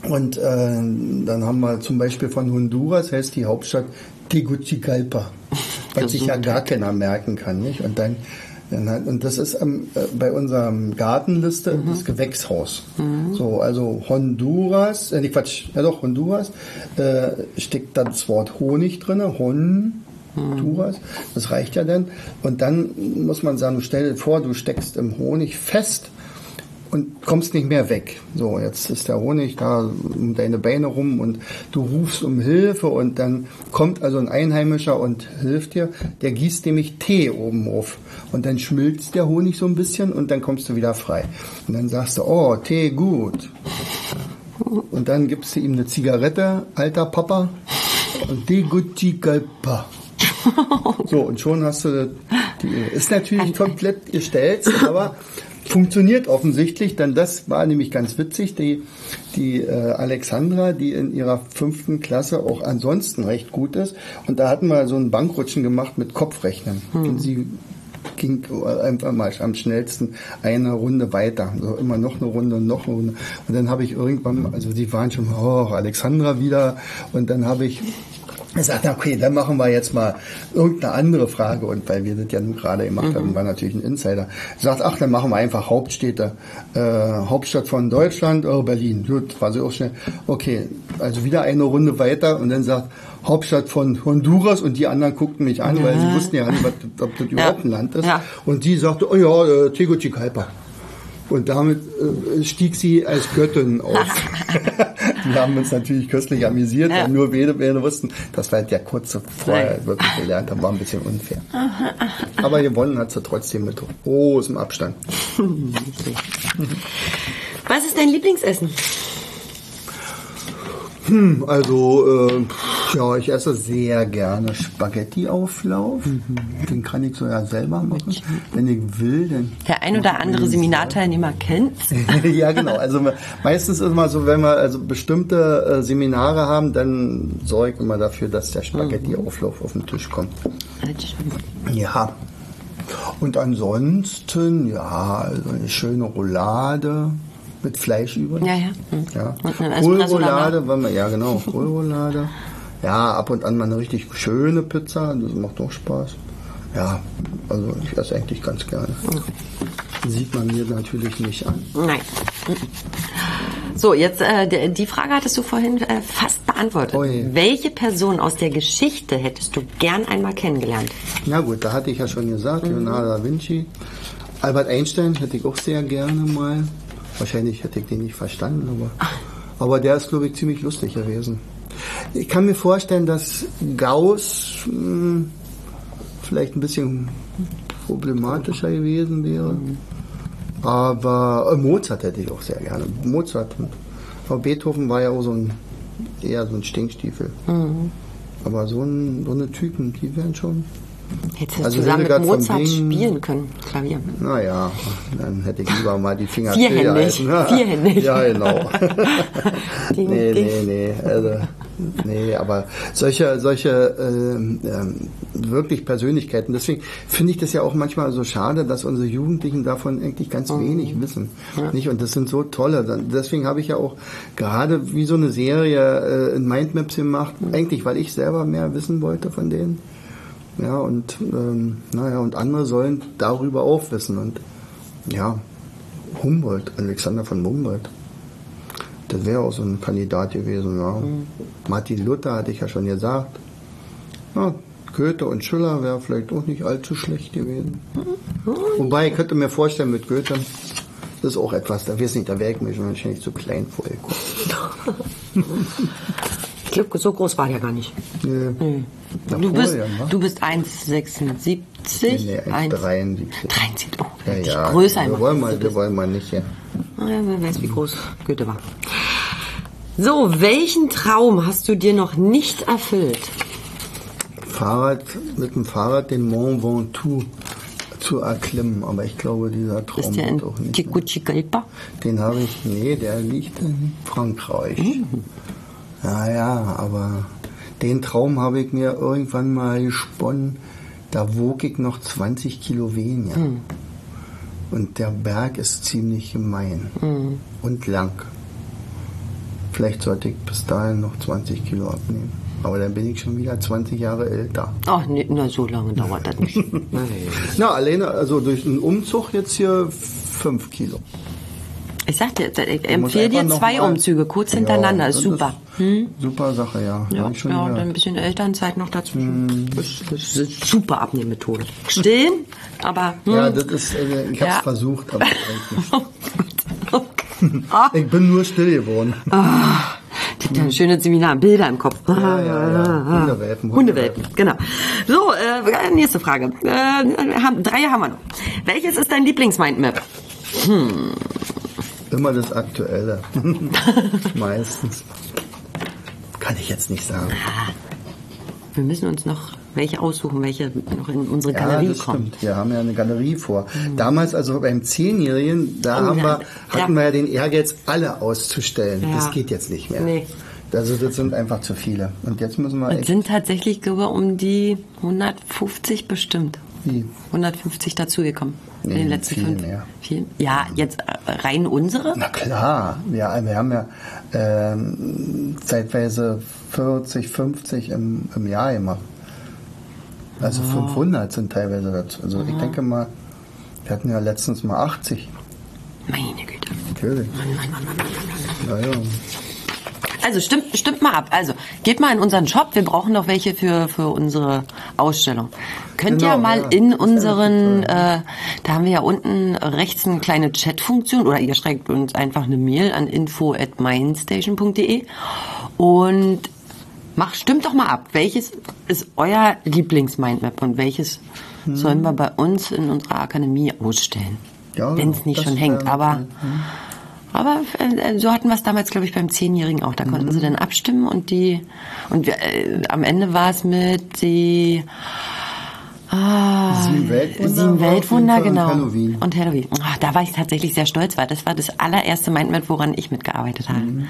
Und äh, dann haben wir zum Beispiel von Honduras, heißt die Hauptstadt Tegucigalpa, (laughs) was sich ja gar keiner merken kann. Nicht? Und dann, dann und das ist ähm, äh, bei unserem Gartenliste das Gewächshaus. So, also Honduras, äh, nee, Quatsch, ja doch, Honduras, äh, steckt da das Wort Honig drin, Honduras, das reicht ja dann. Und dann muss man sagen, stell dir vor, du steckst im Honig fest und kommst nicht mehr weg. So, jetzt ist der Honig da um deine Beine rum und du rufst um Hilfe und dann kommt also ein Einheimischer und hilft dir. Der gießt nämlich Tee oben auf und dann schmilzt der Honig so ein bisschen und dann kommst du wieder frei. Und dann sagst du, oh, Tee gut. Und dann gibst du ihm eine Zigarette, alter Papa, und die Gucci-Galpa. So, und schon hast du. Die, ist natürlich komplett gestellt, aber funktioniert offensichtlich, denn das war nämlich ganz witzig. Die, die äh, Alexandra, die in ihrer fünften Klasse auch ansonsten recht gut ist, und da hatten wir so ein Bankrutschen gemacht mit Kopfrechnen. Und sie ging einfach mal am schnellsten eine Runde weiter. So immer noch eine Runde und noch eine Runde. Und dann habe ich irgendwann, also die waren schon, oh, Alexandra wieder. Und dann habe ich gesagt, okay, dann machen wir jetzt mal irgendeine andere Frage. Und weil wir das ja nun gerade gemacht haben, war natürlich ein Insider. Sagt, ach, dann machen wir einfach Hauptstädte. Äh, Hauptstadt von Deutschland, oh, Berlin. Gut, war sie auch schnell. Okay, also wieder eine Runde weiter und dann sagt, Hauptstadt von Honduras und die anderen guckten mich an, weil sie wussten ja nicht, was, ob das überhaupt ein Land ist. Ja. Und die sagte, oh ja, äh, Tegucigalpa. Und damit äh, stieg sie als Göttin auf. (laughs) (laughs) die haben uns natürlich köstlich amüsiert, Ja. weil nur wir, wir wussten, dass wir halt ja kurz vorher wirklich gelernt haben, war ein bisschen unfair. Aber gewonnen hat sie trotzdem mit großem Abstand. (laughs) Was ist dein Lieblingsessen? Also, äh, ja, ich esse sehr gerne Spaghetti-Auflauf. Den kann ich so ja selber machen. Wenn ich will, dann. Der ein oder andere Seminarteilnehmer kennt. (laughs) ja, genau. Also me- meistens ist immer so, wenn wir also bestimmte äh, Seminare haben, dann sorge ich immer dafür, dass der Spaghetti-Auflauf auf den Tisch kommt. Ja. Und ansonsten, ja, also eine schöne Roulade mit Fleisch übrig. Ja, ja. Hm. Ja. Kohlroulade, wenn man, ja genau, Kohlroulade. Ja, ab und an mal eine richtig schöne Pizza, das macht auch Spaß. Ja, also ich esse eigentlich ganz gerne. Sieht man mir natürlich nicht an. Nein. So, jetzt äh, die Frage hattest du vorhin äh, fast beantwortet. Ui. Welche Person aus der Geschichte hättest du gern einmal kennengelernt? Na gut, da hatte ich ja schon gesagt, Leonardo da Vinci. Albert Einstein hätte ich auch sehr gerne mal. Wahrscheinlich hätte ich den nicht verstanden, aber, aber der ist, glaube ich, ziemlich lustig gewesen. Ich kann mir vorstellen, dass Gauss mh, vielleicht ein bisschen problematischer gewesen wäre. Aber äh, Mozart hätte ich auch sehr gerne. Mozart. Aber Beethoven war ja auch so ein eher so ein Stinkstiefel. Aber so, ein, so eine Typen, die wären schon. Hättest du Also zusammen mit Hildegard Mozart spielen können, Klavier. Naja, dann hätte ich lieber mal die Finger Vierhändig, stillgehalten. vierhändig. Ja, genau. (laughs) Ding, nee, ding. nee, nee. Also, nee, aber solche, solche ähm, ähm, wirklich Persönlichkeiten. Deswegen finde ich das ja auch manchmal so schade, dass unsere Jugendlichen davon eigentlich ganz Mhm. wenig wissen. Nicht? Und das sind so tolle. Deswegen habe ich ja auch gerade wie so eine Serie äh, in Mindmaps gemacht. Mhm. Eigentlich, weil ich selber mehr wissen wollte von denen. Ja, und ähm, naja, und andere sollen darüber auch wissen. Und ja, Humboldt, Alexander von Humboldt. Das wäre auch so ein Kandidat gewesen, ja. Martin Luther hatte ich ja schon gesagt. Ja, Goethe und Schiller wäre vielleicht auch nicht allzu schlecht gewesen. Wobei, ich könnte mir vorstellen, mit Goethe, das ist auch etwas, da weiß nicht, da wäre ich mir schon wahrscheinlich zu klein vorgekommen. (laughs) Glaube, so groß war der gar nicht. Nee. Du Napoleon, bist, wa? du bist 1,76. Nee, 1 1,73. 73. Oh, Ja, ja, größer wir wollen, mal, wir wollen mal nicht, ja. Ah ja, wer weiß, wie groß Goethe war. So, welchen Traum hast du dir noch nicht erfüllt? Fahrrad, mit dem Fahrrad den Mont Ventoux zu erklimmen, aber ich glaube, dieser Traum Ist der wird in auch nicht. Tegucigalpa? Den habe ich, nee, der liegt in Frankreich. Ja, ja, aber den Traum habe ich mir irgendwann mal gesponnen. Da wog ich noch 20 Kilo weniger. Und der Berg ist ziemlich gemein und lang. Vielleicht sollte ich bis dahin noch 20 Kilo abnehmen. Aber dann bin ich schon wieder 20 Jahre älter. Ach, nee, na, so lange dauert das nicht. Nein. (laughs) Na, alleine, also durch einen Umzug jetzt hier 5 Kilo. Ich sag dir, ich empfehle dir zwei Umzüge, kurz hintereinander, Ja, ist das super. Hm? Super Sache, ja. Ja, ja dann ein bisschen Elternzeit noch dazwischen. Das, das ist eine super Abnehmmethode. Stillen, aber hm. Ja, das ist, äh, ich hab's Ja. versucht, aber Ah, nicht. (laughs) (laughs) Ich bin nur still geworden. die hat ja ein schönes Seminar, Bilder im Kopf. Ja, ja, ja. Hundewelpen, Hundewelpen, genau. So, äh, nächste Frage. Äh, haben, drei haben wir noch. Welches ist dein Lieblingsmindmap? Immer das Aktuelle. (laughs) Meistens. Kann ich jetzt nicht sagen. Wir müssen uns noch welche aussuchen, welche noch in unsere Ja, Galerie das kommen. stimmt. Wir haben ja eine Galerie vor. Damals, also beim Zehnjährigen, da Oh, haben ja. wir, hatten Ja. wir ja den Ehrgeiz, alle auszustellen. Ja. Das geht jetzt nicht mehr. Nee. Also das sind einfach zu viele. Und jetzt müssen wir Es sind tatsächlich, ich, um die 150 bestimmt. Wie? 150 dazugekommen. In den letzten viel fünf. mehr. Viel? Ja, jetzt äh, rein unsere? Na klar, ja, wir haben ja ähm, zeitweise 40, 50 im, im Jahr gemacht. Also 500 sind teilweise dazu. Also ich denke mal, wir hatten ja letztens mal 80. Meine Güte. Natürlich. Ja, ja. Also stimmt, stimmt mal ab. Also geht mal in unseren Shop. Wir brauchen noch welche für, für unsere Ausstellung. Könnt Genau, ihr mal ja. in unseren, äh, da haben wir ja unten rechts eine kleine Chatfunktion oder ihr schreibt uns einfach eine Mail an info at mindstation.de und mach, stimmt doch mal ab. Welches ist euer Lieblingsmindmap und welches sollen wir bei uns in unserer Akademie ausstellen? Hm. Ja, Wenn es nicht schon hängt, aber aber äh, so hatten wir es damals, glaube ich, beim Zehnjährigen auch. Da konnten Mhm. sie dann abstimmen und die und wir, äh, am Ende war es mit die ah, Sieben Weltwunder Sieben Weltwunder, genau. und Halloween. Und Halloween. Ah, da war ich tatsächlich sehr stolz, weil das war das allererste Mindmap, woran ich mitgearbeitet habe. Mhm.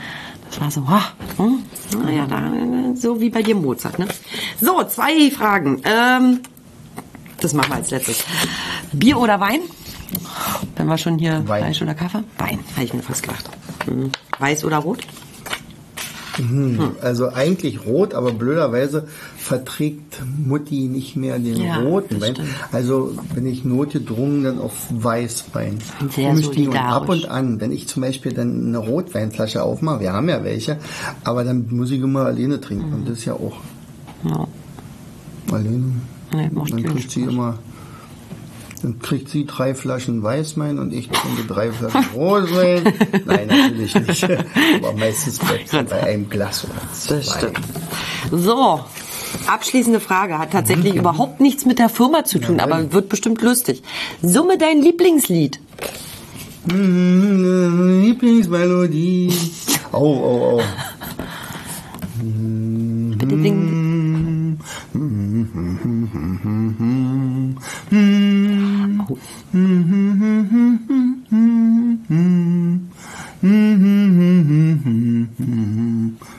Das war so, ah, hm, naja, da, äh, so wie bei dir Mozart. Ne? So, zwei Fragen. Ähm, das machen wir als letztes. Bier oder Wein? Wenn wir schon hier Wein. Fleisch oder Kaffee? Wein, habe ich mir fast gedacht. Hm. Weiß oder rot? Also eigentlich rot, aber blöderweise verträgt Mutti nicht mehr den Ja, roten Wein. stimmt. Also bin ich notgedrungen dann auf Weißwein. Sehr Umstiegen. Und ab und an, wenn ich zum Beispiel dann eine Rotweinflasche aufmache, wir haben ja welche, aber dann muss ich immer alleine trinken. Mhm. Und das ist ja auch Ja. alleine. Nee, Dann trinkt sie immer Dann kriegt sie drei Flaschen Weißwein und ich trinke drei Flaschen Rotwein. (laughs) Nein, natürlich nicht. Aber meistens bleibt es bei einem Glas oder zwei. Das stimmt. So, abschließende Frage. Hat tatsächlich überhaupt nichts mit der Firma zu tun, aber wird bestimmt lustig. Summe dein Lieblingslied. (laughs) Mhm, Lieblingsmelodie. Oh, oh, oh. Bitte singen. Oh.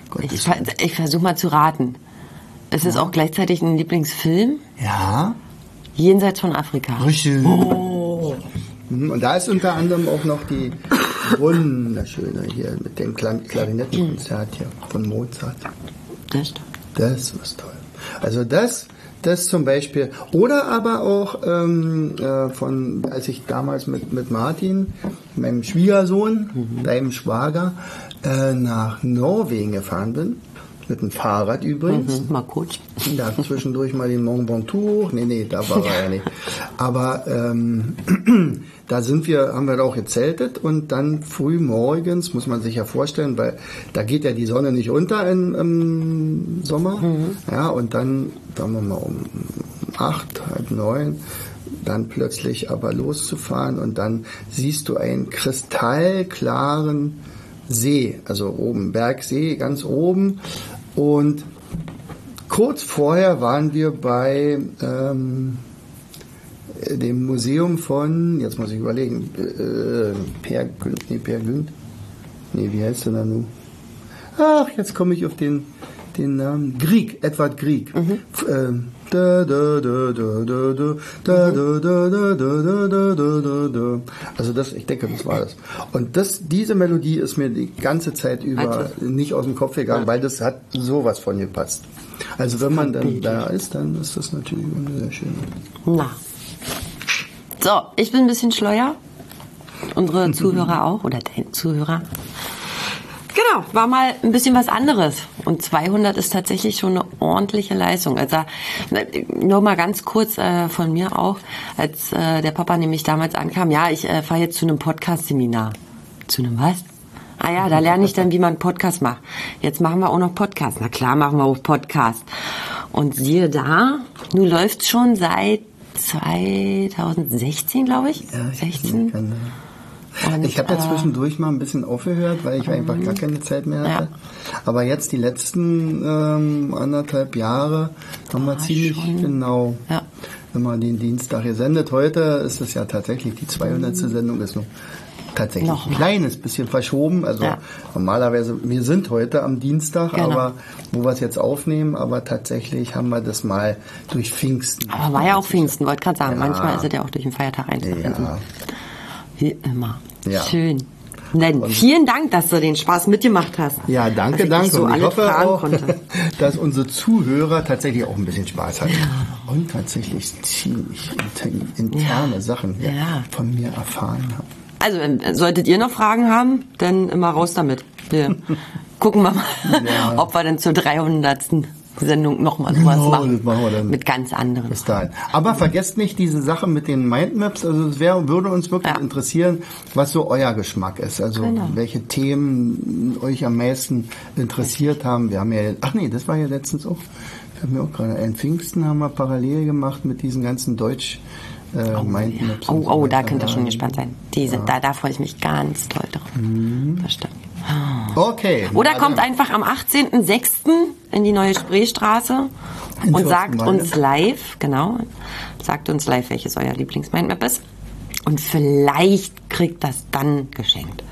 Gott, Ich, ver- ich versuche mal zu raten. Es ist auch gleichzeitig ein Lieblingsfilm. ja, Jenseits von Afrika. richtig. Mhm, Und da ist unter anderem auch noch die wunderschöne hier mit dem Kla- Klarinettenkonzert hier von Mozart. Das. Das ist toll. Also das, das zum Beispiel. Oder aber auch ähm, äh, von, als ich damals mit, mit Martin, meinem Schwiegersohn, deinem Schwager, äh, nach Norwegen gefahren bin. Mit dem Fahrrad übrigens. Mhm, mal kurz. Da zwischendurch mal den Mont Ventoux. Nee, nee, da war er ja nicht. Aber ähm, (clears throat) da sind wir, haben wir da auch gezeltet und dann früh morgens, muss man sich ja vorstellen, weil da geht ja die Sonne nicht unter im, im Sommer. Ja, und dann, sagen wir mal, um acht, halb neun, dann plötzlich aber loszufahren und dann siehst du einen kristallklaren See, also oben, Bergsee, ganz oben. Und kurz vorher waren wir bei ähm, dem Museum von, jetzt muss ich überlegen, äh, Per Günd, nee, Per Günd, nee, wie heißt der da nun? Ach, jetzt komme ich auf den, den Namen, Grieg, Edward Grieg. F- ähm, also das, ich denke, das war das. Und das, diese Melodie ist mir die ganze Zeit über nicht aus dem Kopf gegangen, weil das hat sowas von gepasst. Also wenn man dann da ist, dann ist das natürlich sehr schön. Na. So, ich bin ein bisschen schleuer. Unsere Zuhörer auch oder dein Zuhörer. Genau, war mal ein bisschen was anderes. Und 200 ist tatsächlich schon eine ordentliche Leistung. Also nur mal ganz kurz äh, von mir auch, als äh, der Papa nämlich damals ankam, ja, ich äh, fahre jetzt zu einem Podcast-Seminar. Zu einem was? Ah ja, da lerne ich dann, wie man Podcast macht. Jetzt machen wir auch noch Podcast. Na klar, machen wir auch Podcast. Und siehe da, nun läuft's schon seit 2016, glaube ich. Ja, ich 16. kann, äh, Und, Ich habe ja äh, zwischendurch mal ein bisschen aufgehört, weil ich einfach gar keine Zeit mehr hatte. Aber jetzt die letzten ähm, anderthalb Jahre haben wir ziemlich genau, Ja. wenn man den Dienstag gesendet. Heute ist es ja tatsächlich die 200. Sendung, ist nur tatsächlich Noch ein kleines bisschen verschoben. Also Ja. normalerweise, wir sind heute am Dienstag, Genau. aber wo wir es jetzt aufnehmen, aber tatsächlich haben wir das mal durch Pfingsten. Aber war ja auch Pfingsten, wollte gerade sagen. Ja. Manchmal ist es ja auch durch den Feiertag einzufinden. Ja. Wie immer. Ja. Schön. Dann vielen Dank, dass du den Spaß mitgemacht hast. Ja, danke, danke. So und ich hoffe auch, konnte. (laughs) dass unsere Zuhörer tatsächlich auch ein bisschen Spaß hatten. Und tatsächlich ziemlich inter- interne Sachen hier Ja. von mir erfahren haben. Also, äh, solltet ihr noch Fragen haben, dann immer raus damit. Wir (laughs) gucken wir mal, Ja. (laughs) ob wir dann zur 300. Sendung nochmal sowas Genau, machen. das machen wir dann. Mit ganz anderen. Bis dahin. Aber vergesst nicht diese Sache mit den Mindmaps. Also es wäre, würde uns wirklich Ja. interessieren, was so euer Geschmack ist. Also Genau. welche Themen euch am meisten interessiert haben. Wir haben ja, ach nee, das war ja letztens auch. Ich habe mir auch gerade in Pfingsten haben wir parallel gemacht mit diesen ganzen Deutsch äh, Mindmaps. Oh, und so oh, da könnt ihr schon gespannt sein. Die sind, da, da freue ich mich ganz toll drauf. Das stimmt. Okay. Oder kommt einfach am 18.06. in die neue Spreestraße In und sagt uns live, genau, sagt uns live, welches euer Lieblings-Mindmap ist. Und vielleicht kriegt das dann geschenkt.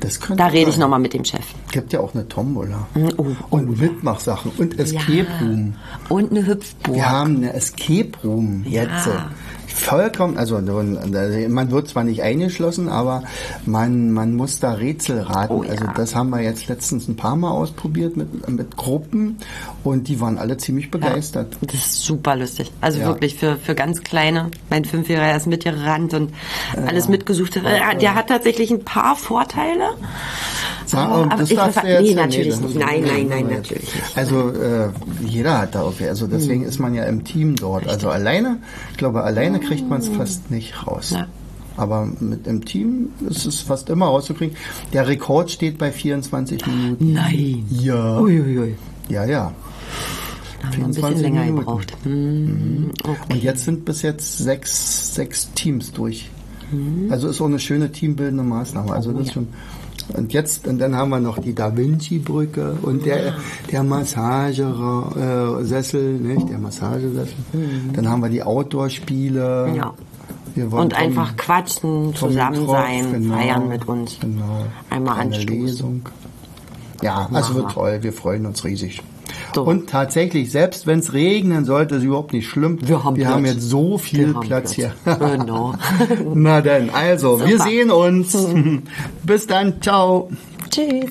Das könnte Da rede ich nochmal mit dem Chef. gibt ja auch eine Tombola. oh, und Mitmachsachen und Escape Room. Und eine Hüpfburg. Wir haben eine Escape Room jetzt. Vollkommen, also man wird zwar nicht eingeschlossen, aber man, man muss da Rätsel raten. Oh ja. Also das haben wir jetzt letztens ein paar Mal ausprobiert mit, mit Gruppen und die waren alle ziemlich begeistert. Das ist super lustig. Also Ja. wirklich für, für ganz Kleine. Mein Fünfjähriger ist mitgerannt und alles mitgesucht. Der hat tatsächlich ein paar Vorteile. Oh, aber das ich darfst jetzt nee, natürlich nicht. Nein, nein, nein, natürlich nicht. Also äh, jeder hat da irgendwie, also deswegen Hm. ist man ja im Team dort. Also alleine, ich glaube, alleine kriegt man es fast nicht raus. Ja. Aber mit dem Team ist es fast immer rauszukriegen. Der Rekord steht bei 24 Minuten. Nein. Ja. Uiuiui. Ja, ja. Da haben wir ein bisschen 24 länger Minuten. gebraucht. Hm, okay. Und jetzt sind bis jetzt sechs, sechs Teams durch. Mhm. Also ist auch eine schöne teambildende Maßnahme. Also das ist schon. Und jetzt, und dann haben wir noch die Da Vinci-Brücke und der, der Massagesessel, äh, nicht? Der Massagesessel. Dann haben wir die Outdoor-Spiele. Mhm. Ja. Wir wollen Und Tom- einfach quatschen, Tom zusammen Tropf, sein, genau, feiern mit uns. Genau. Einmal Eine anstoßen. Lesung. Ja, also wird wir. toll. Wir freuen uns riesig. So. Und tatsächlich, selbst wenn es regnen sollte, ist überhaupt nicht schlimm. Wir haben Platz. jetzt so viel Wir haben Platz, Platz. hier. (laughs) Genau. Na dann, also, wir Super. sehen uns. (laughs) Bis dann, ciao. Tschüss.